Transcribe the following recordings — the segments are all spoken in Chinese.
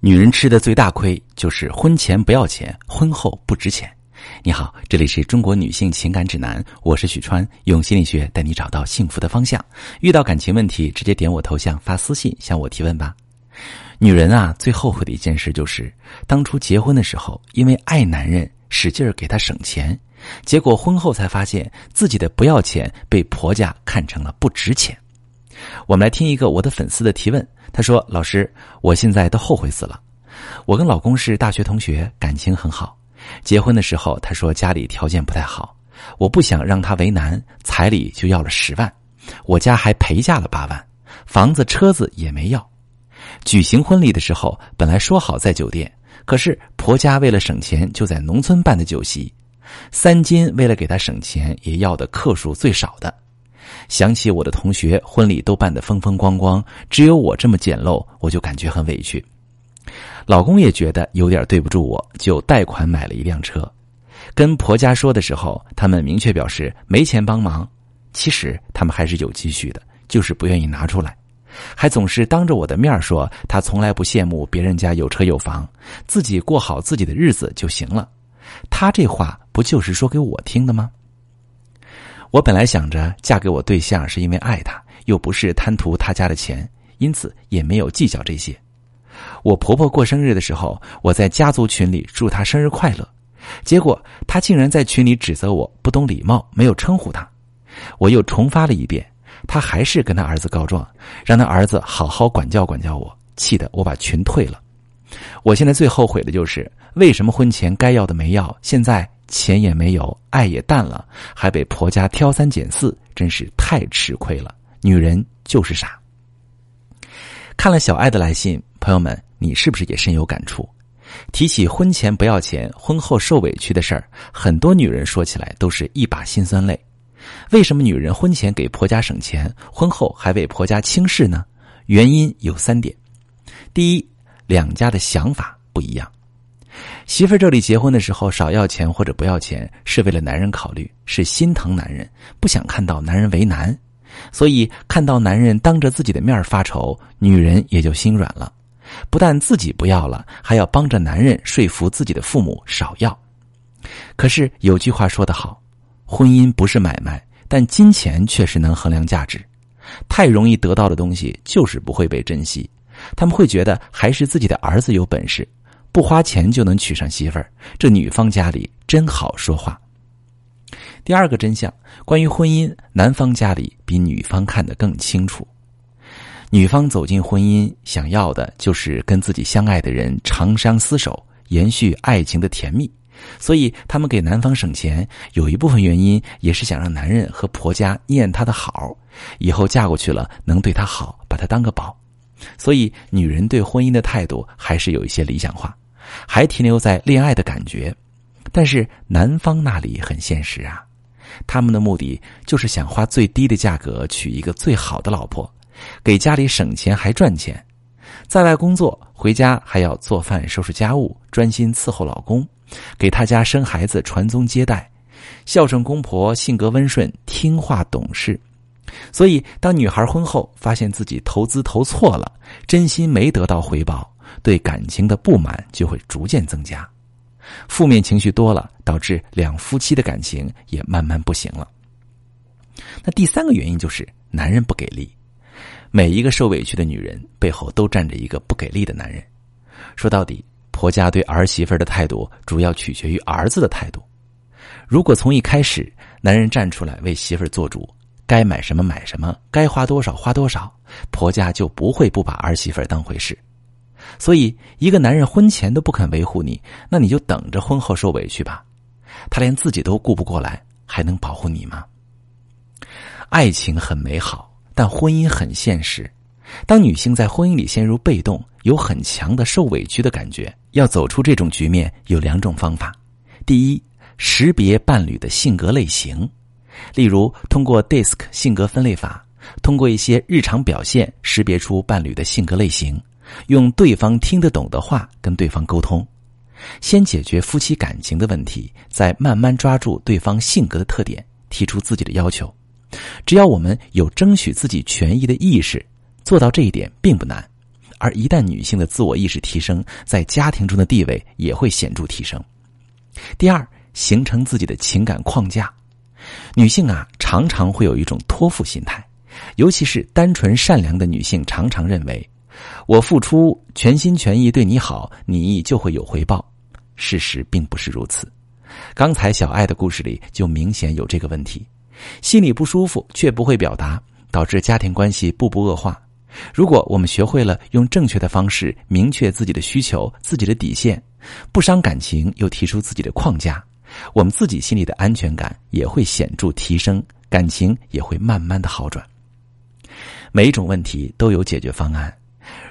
女人吃的最大亏就是婚前不要钱，婚后不值钱。你好，这里是中国女性情感指南，我是许川，用心理学带你找到幸福的方向。遇到感情问题，直接点我头像发私信向我提问吧。女人啊，最后悔的一件事就是当初结婚的时候，因为爱男人，使劲儿给他省钱，结果婚后才发现自己的不要钱被婆家看成了不值钱。我们来听一个我的粉丝的提问。他说：“老师，我现在都后悔死了。我跟老公是大学同学，感情很好。结婚的时候，他说家里条件不太好，我不想让他为难，彩礼就要了十万，我家还陪嫁了八万，房子车子也没要。举行婚礼的时候，本来说好在酒店，可是婆家为了省钱，就在农村办的酒席。三金为了给他省钱，也要的克数最少的。”想起我的同学婚礼都办得风风光光，只有我这么简陋，我就感觉很委屈。老公也觉得有点对不住我，就贷款买了一辆车。跟婆家说的时候，他们明确表示没钱帮忙。其实他们还是有积蓄的，就是不愿意拿出来，还总是当着我的面说他从来不羡慕别人家有车有房，自己过好自己的日子就行了。他这话不就是说给我听的吗？我本来想着嫁给我对象是因为爱他，又不是贪图他家的钱，因此也没有计较这些。我婆婆过生日的时候，我在家族群里祝她生日快乐，结果她竟然在群里指责我不懂礼貌，没有称呼她。我又重发了一遍，她还是跟她儿子告状，让她儿子好好管教管教我，气得我把群退了。我现在最后悔的就是为什么婚前该要的没要，现在。钱也没有，爱也淡了，还被婆家挑三拣四，真是太吃亏了。女人就是傻。看了小爱的来信，朋友们，你是不是也深有感触？提起婚前不要钱，婚后受委屈的事儿，很多女人说起来都是一把辛酸泪。为什么女人婚前给婆家省钱，婚后还为婆家轻视呢？原因有三点：第一，两家的想法不一样。媳妇儿这里结婚的时候少要钱或者不要钱，是为了男人考虑，是心疼男人，不想看到男人为难，所以看到男人当着自己的面发愁，女人也就心软了，不但自己不要了，还要帮着男人说服自己的父母少要。可是有句话说得好，婚姻不是买卖，但金钱确实能衡量价值。太容易得到的东西就是不会被珍惜，他们会觉得还是自己的儿子有本事。不花钱就能娶上媳妇儿，这女方家里真好说话。第二个真相，关于婚姻，男方家里比女方看得更清楚。女方走进婚姻，想要的就是跟自己相爱的人长相厮守，延续爱情的甜蜜。所以，他们给男方省钱，有一部分原因也是想让男人和婆家念他的好，以后嫁过去了能对他好，把他当个宝。所以，女人对婚姻的态度还是有一些理想化，还停留在恋爱的感觉。但是男方那里很现实啊，他们的目的就是想花最低的价格娶一个最好的老婆，给家里省钱还赚钱。在外工作回家还要做饭、收拾家务，专心伺候老公，给他家生孩子、传宗接代，孝顺公婆，性格温顺、听话懂事。所以，当女孩婚后发现自己投资投错了，真心没得到回报，对感情的不满就会逐渐增加，负面情绪多了，导致两夫妻的感情也慢慢不行了。那第三个原因就是男人不给力，每一个受委屈的女人背后都站着一个不给力的男人。说到底，婆家对儿媳妇的态度主要取决于儿子的态度。如果从一开始，男人站出来为媳妇做主。该买什么买什么，该花多少花多少，婆家就不会不把儿媳妇当回事。所以，一个男人婚前都不肯维护你，那你就等着婚后受委屈吧。他连自己都顾不过来，还能保护你吗？爱情很美好，但婚姻很现实。当女性在婚姻里陷入被动，有很强的受委屈的感觉，要走出这种局面，有两种方法：第一，识别伴侣的性格类型。例如，通过 DISC 性格分类法，通过一些日常表现识别出伴侣的性格类型，用对方听得懂的话跟对方沟通，先解决夫妻感情的问题，再慢慢抓住对方性格的特点，提出自己的要求。只要我们有争取自己权益的意识，做到这一点并不难，而一旦女性的自我意识提升，在家庭中的地位也会显著提升。第二，形成自己的情感框架。女性啊，常常会有一种托付心态，尤其是单纯善良的女性，常常认为我付出全心全意对你好，你就会有回报。事实并不是如此。刚才小爱的故事里就明显有这个问题，心里不舒服却不会表达，导致家庭关系步步恶化。如果我们学会了用正确的方式明确自己的需求、自己的底线，不伤感情，又提出自己的框架，我们自己心里的安全感也会显著提升，感情也会慢慢的好转。每一种问题都有解决方案。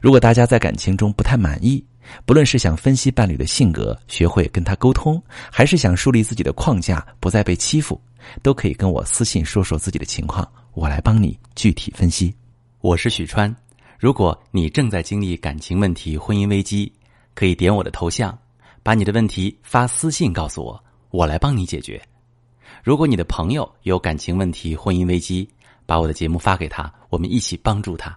如果大家在感情中不太满意，不论是想分析伴侣的性格，学会跟他沟通，还是想树立自己的框架，不再被欺负，都可以跟我私信说说自己的情况，我来帮你具体分析。我是许川，如果你正在经历感情问题、婚姻危机，可以点我的头像，把你的问题发私信告诉我，我来帮你解决。如果你的朋友有感情问题、婚姻危机，把我的节目发给他，我们一起帮助他。